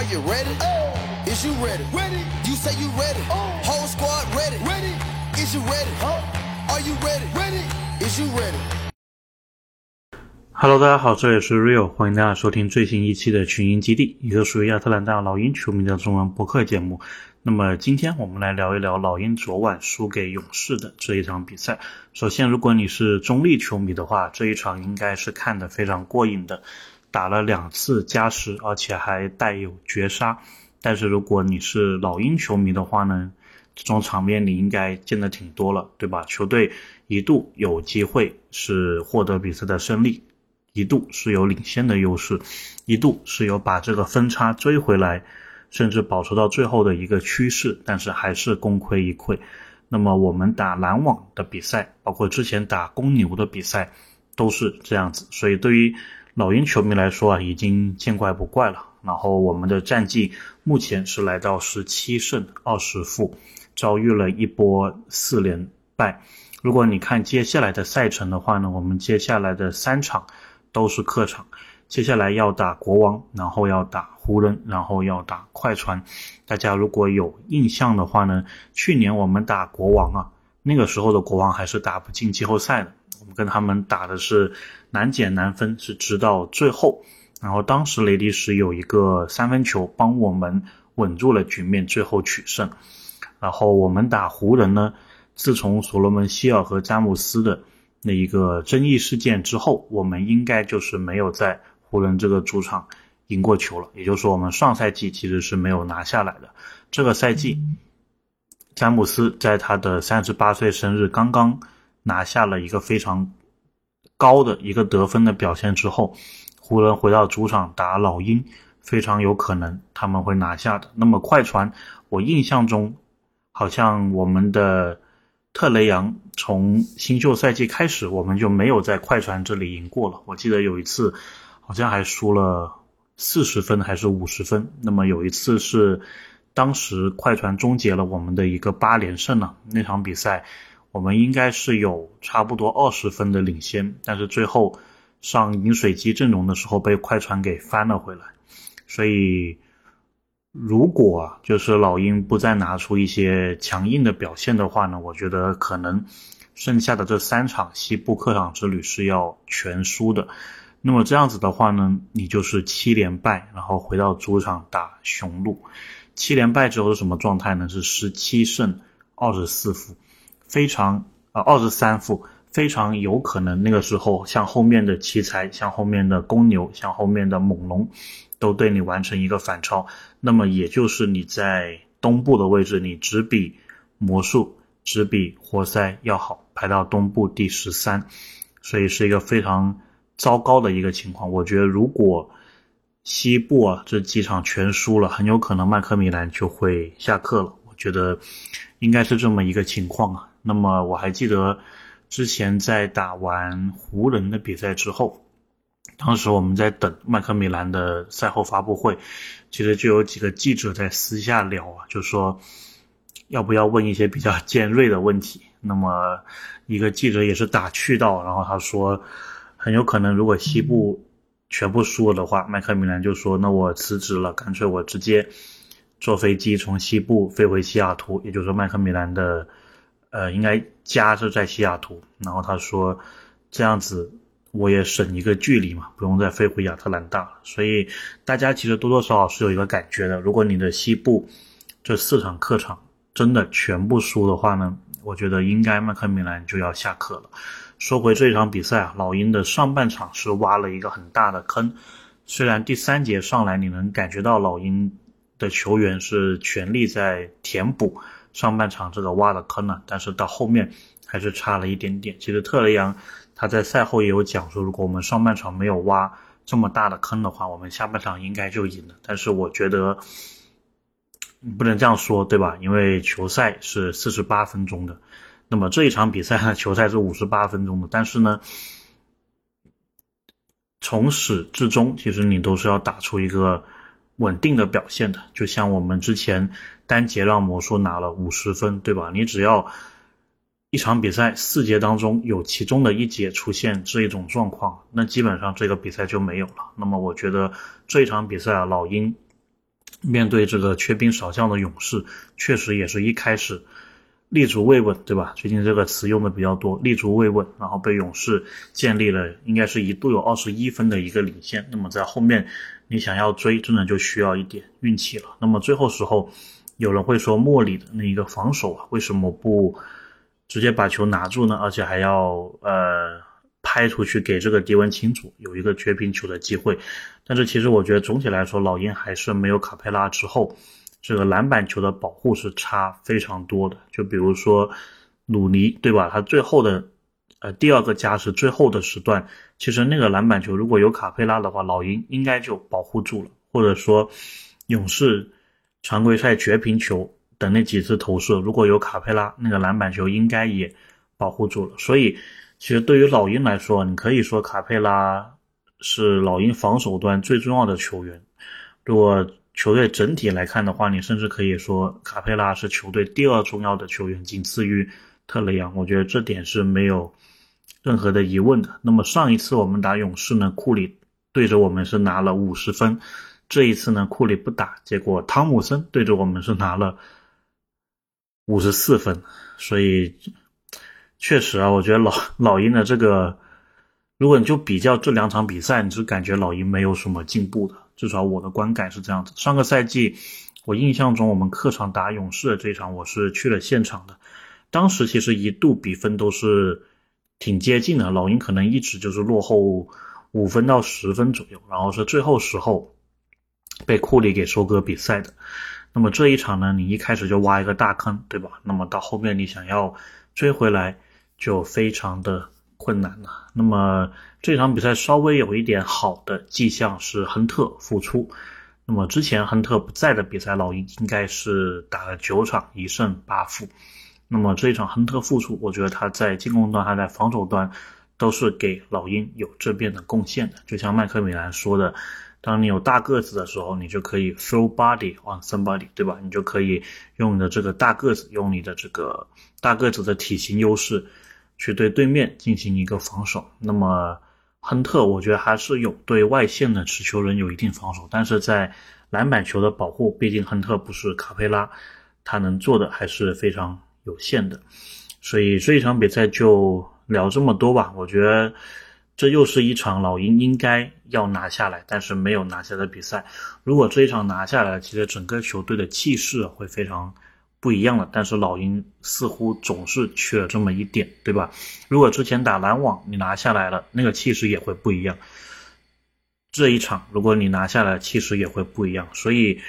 Are you ready? Oh. Is you ready? Ready. You say you ready. Whole squad ready. Ready. Is you ready? Are you ready? Ready. Is you ready? Hello，大家好，这里是 Rio，欢迎大家收听最新一期的群英基地，一个属于亚特兰大老鹰球迷的中文播客节目。那么今天我们来聊一聊老鹰昨晚输给勇士的这一场比赛。首先，如果你是中立球迷的话，这一场应该是看得非常过瘾的，打了两次加时，而且还带有绝杀。但是如果你是老鹰球迷的话呢，这种场面你应该见得挺多了，对吧？球队一度有机会是获得比赛的胜利。一度是有领先的优势，一度是有把这个分差追回来，甚至保持到最后的一个趋势，但是还是功亏一篑。那么我们打篮网的比赛，包括之前打公牛的比赛，都是这样子。所以对于老鹰球迷来说啊，已经见怪不怪了。然后我们的战绩目前是来到十七胜二十负，遭遇了一波四连败。如果你看接下来的赛程的话呢，我们接下来的三场。都是客场，接下来要打国王，然后要打湖人，然后要打快船。大家如果有印象的话呢，去年我们打国王啊，那个时候的国王还是打不进季后赛的。我们跟他们打的是难解难分，是直到最后。然后当时雷迪什有一个三分球帮我们稳住了局面，最后取胜。然后我们打湖人呢，自从所罗门希尔和詹姆斯的。那一个争议事件之后，我们应该就是没有在湖人这个主场赢过球了。也就是说，我们上赛季其实是没有拿下来的。这个赛季，詹姆斯在他的三十八岁生日刚刚拿下了一个非常高的一个得分的表现之后，湖人回到主场打老鹰，非常有可能他们会拿下的。那么快船，我印象中好像我们的。特雷杨从新秀赛季开始，我们就没有在快船这里赢过了。我记得有一次，好像还输了四十分还是五十分。那么有一次是，当时快船终结了我们的一个八连胜了。那场比赛，我们应该是有差不多二十分的领先，但是最后上饮水机阵容的时候被快船给翻了回来。所以。如果就是老鹰不再拿出一些强硬的表现的话呢，我觉得可能剩下的这三场西部客场之旅是要全输的。那么这样子的话呢，你就是七连败，然后回到主场打雄鹿。七连败之后是什么状态呢？是十七胜二十四负，非常啊二十三负，非常有可能那个时候像后面的奇才，像后面的公牛，像后面的猛龙。都对你完成一个反超，那么也就是你在东部的位置，你只比魔术、只比活塞要好，排到东部第十三，所以是一个非常糟糕的一个情况。我觉得如果西部啊这几场全输了，很有可能麦克米兰就会下课了。我觉得应该是这么一个情况啊。那么我还记得之前在打完湖人的比赛之后。当时我们在等麦克米兰的赛后发布会，其实就有几个记者在私下聊啊，就说要不要问一些比较尖锐的问题。那么一个记者也是打趣到，然后他说很有可能如果西部全部输了的话，麦克米兰就说那我辞职了，干脆我直接坐飞机从西部飞回西雅图，也就是说麦克米兰的呃应该家是在西雅图。然后他说这样子。我也省一个距离嘛，不用再飞回亚特兰大了。所以大家其实多多少少是有一个感觉的。如果你的西部这四场客场真的全部输的话呢，我觉得应该麦克米兰就要下课了。说回这一场比赛啊，老鹰的上半场是挖了一个很大的坑。虽然第三节上来你能感觉到老鹰的球员是全力在填补上半场这个挖的坑了，但是到后面还是差了一点点。其实特雷杨。他在赛后也有讲说，如果我们上半场没有挖这么大的坑的话，我们下半场应该就赢了。但是我觉得不能这样说，对吧？因为球赛是四十八分钟的，那么这一场比赛呢，球赛是五十八分钟的。但是呢，从始至终，其实你都是要打出一个稳定的表现的。就像我们之前单节让魔术拿了五十分，对吧？你只要。一场比赛四节当中有其中的一节出现这一种状况，那基本上这个比赛就没有了。那么我觉得这一场比赛啊，老鹰面对这个缺兵少将的勇士，确实也是一开始立足未稳，对吧？最近这个词用的比较多，立足未稳，然后被勇士建立了应该是一度有二十一分的一个领先。那么在后面你想要追，真的就需要一点运气了。那么最后时候，有人会说莫里的那一个防守啊，为什么不直接把球拿住呢？而且还要呃。拍出去给这个迪文清楚有一个绝平球的机会，但是其实我觉得总体来说，老鹰还是没有卡佩拉之后，这个篮板球的保护是差非常多的。就比如说鲁尼，对吧？他最后的呃第二个加时最后的时段，其实那个篮板球如果有卡佩拉的话，老鹰应该就保护住了。或者说勇士常规赛绝平球等那几次投射，如果有卡佩拉，那个篮板球应该也保护住了。所以。其实对于老鹰来说，你可以说卡佩拉是老鹰防守端最重要的球员。如果球队整体来看的话，你甚至可以说卡佩拉是球队第二重要的球员，仅次于特雷杨。我觉得这点是没有任何的疑问的。那么上一次我们打勇士呢，库里对着我们是拿了五十分，这一次呢库里不打，结果汤姆森对着我们是拿了五十四分，所以。确实啊，我觉得老老鹰的这个，如果你就比较这两场比赛，你是感觉老鹰没有什么进步的，至少我的观感是这样子。上个赛季，我印象中我们客场打勇士的这场，我是去了现场的，当时其实一度比分都是挺接近的，老鹰可能一直就是落后五分到十分左右，然后是最后时候被库里给收割比赛的。那么这一场呢，你一开始就挖一个大坑，对吧？那么到后面你想要追回来。就非常的困难了。那么这场比赛稍微有一点好的迹象是亨特复出。那么之前亨特不在的比赛，老鹰应该是打了九场一胜八负。那么这一场亨特复出，我觉得他在进攻端还在防守端都是给老鹰有这边的贡献的。就像麦克米兰说的，当你有大个子的时候，你就可以 throw body on somebody，对吧？你就可以用你的这个大个子，用你的这个大个子的体型优势。去对对面进行一个防守，那么亨特我觉得还是有对外线的持球人有一定防守，但是在篮板球的保护，毕竟亨特不是卡佩拉，他能做的还是非常有限的。所以这一场比赛就聊这么多吧。我觉得这又是一场老鹰应该要拿下来，但是没有拿下的比赛。如果这一场拿下来，其实整个球队的气势会非常。不一样了，但是老鹰似乎总是缺这么一点，对吧？如果之前打篮网你拿下来了，那个气势也会不一样。这一场如果你拿下来，气势也会不一样。所以，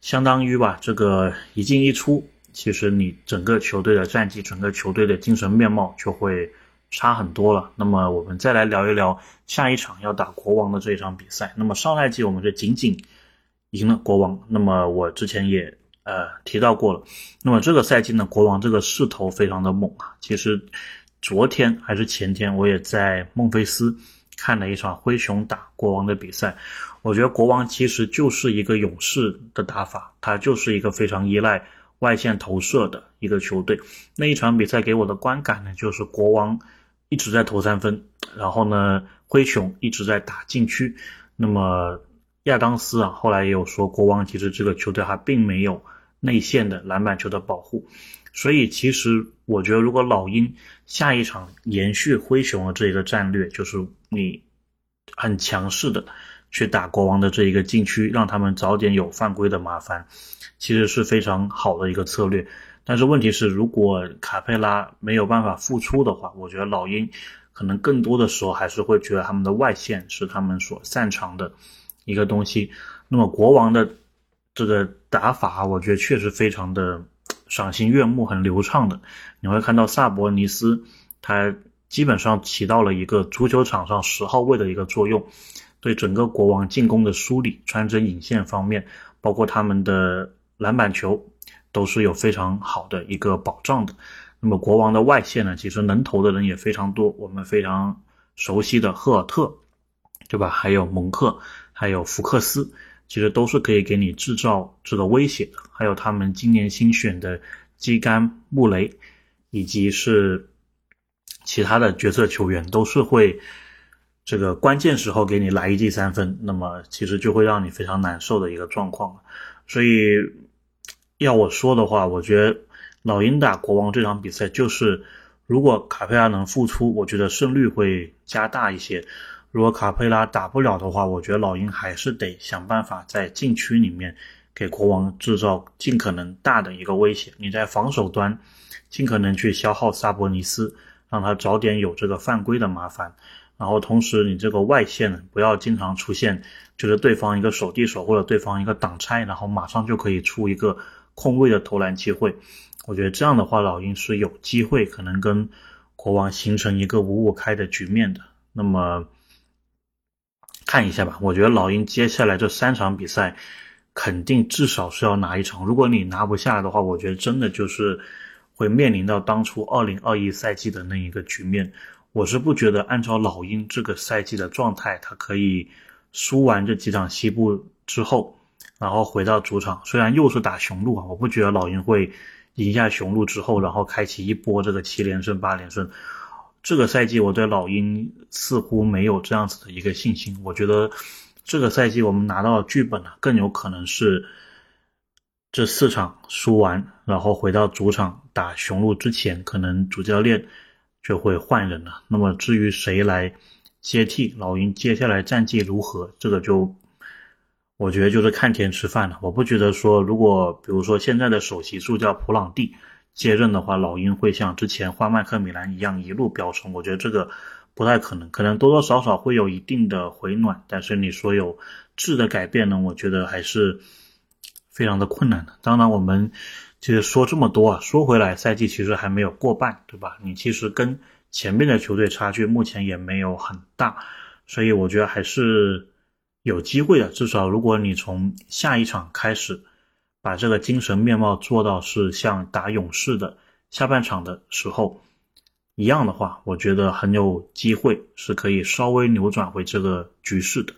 相当于吧，这个一进一出，其实你整个球队的战绩、整个球队的精神面貌就会差很多了。那么，我们再来聊一聊下一场要打国王的这一场比赛。那么上赛季我们是仅仅赢了国王。那么我之前也。呃，提到过了。那么这个赛季呢，国王这个势头非常的猛啊。其实昨天还是前天，我也在孟菲斯看了一场灰熊打国王的比赛。我觉得国王其实就是一个勇士的打法，他就是一个非常依赖外线投射的一个球队。那一场比赛给我的观感呢，就是国王一直在投三分，然后呢，灰熊一直在打禁区。那么亚当斯啊，后来也有说，国王其实这个球队还并没有。内线的篮板球的保护，所以其实我觉得，如果老鹰下一场延续灰熊的这一个战略，就是你很强势的去打国王的这一个禁区，让他们早点有犯规的麻烦，其实是非常好的一个策略。但是问题是，如果卡佩拉没有办法复出的话，我觉得老鹰可能更多的时候还是会觉得他们的外线是他们所擅长的一个东西。那么国王的。这个打法，我觉得确实非常的赏心悦目，很流畅的。你会看到萨博尼斯，他基本上起到了一个足球场上十号位的一个作用，对整个国王进攻的梳理、穿针引线方面，包括他们的篮板球，都是有非常好的一个保障的。那么国王的外线呢，其实能投的人也非常多，我们非常熟悉的赫尔特，对吧？还有蒙克，还有福克斯。其实都是可以给你制造这个威胁的，还有他们今年新选的基甘穆雷，以及是其他的角色球员，都是会这个关键时候给你来一记三分，那么其实就会让你非常难受的一个状况。所以要我说的话，我觉得老鹰打国王这场比赛就是，如果卡佩拉能复出，我觉得胜率会加大一些；如果卡佩拉打不了的话，我觉得老鹰还是得想办法在禁区里面给国王制造尽可能大的一个威胁。你在防守端尽可能去消耗萨博尼斯，让他早点有这个犯规的麻烦。然后同时，你这个外线不要经常出现，就是对方一个手递手或者对方一个挡拆，然后马上就可以出一个空位的投篮机会。我觉得这样的话，老鹰是有机会可能跟国王形成一个五五开的局面的。那么看一下吧，我觉得老鹰接下来这三场比赛肯定至少是要拿一场。如果你拿不下的话，我觉得真的就是会面临到当初二零二一赛季的那一个局面。我是不觉得，按照老鹰这个赛季的状态，他可以输完这几场西部之后，然后回到主场，虽然又是打雄鹿啊，我不觉得老鹰会赢下雄鹿之后，然后开启一波这个七连胜、八连胜。这个赛季我对老鹰似乎没有这样子的一个信心。我觉得这个赛季我们拿到剧本呢，更有可能是这四场输完，然后回到主场打雄鹿之前，可能主教练。就会换人了。那么至于谁来接替老鹰，接下来战绩如何，这个就我觉得就是看天吃饭了。我不觉得说，如果比如说现在的首席助教普朗蒂接任的话，老鹰会像之前换麦克米兰一样一路飙升。我觉得这个不太可能，可能多多少少会有一定的回暖，但是你说有质的改变呢，我觉得还是非常的困难的。当然我们。其实说这么多啊，说回来，赛季其实还没有过半，对吧？你其实跟前面的球队差距目前也没有很大，所以我觉得还是有机会的。至少如果你从下一场开始，把这个精神面貌做到是像打勇士的下半场的时候一样的话，我觉得很有机会是可以稍微扭转回这个局势的。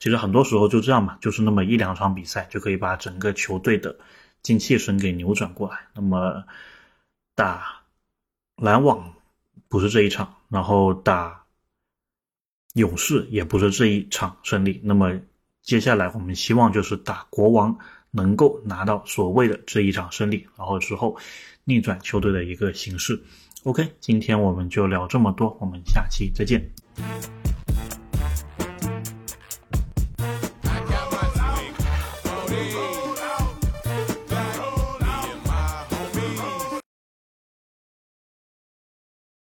其实很多时候就这样嘛，就是那么一两场比赛就可以把整个球队的。精气神给扭转过来，那么打篮网不是这一场，然后打勇士也不是这一场胜利，那么接下来我们希望就是打国王能够拿到所谓的这一场胜利，然后之后逆转球队的一个形势。OK，今天我们就聊这么多，我们下期再见。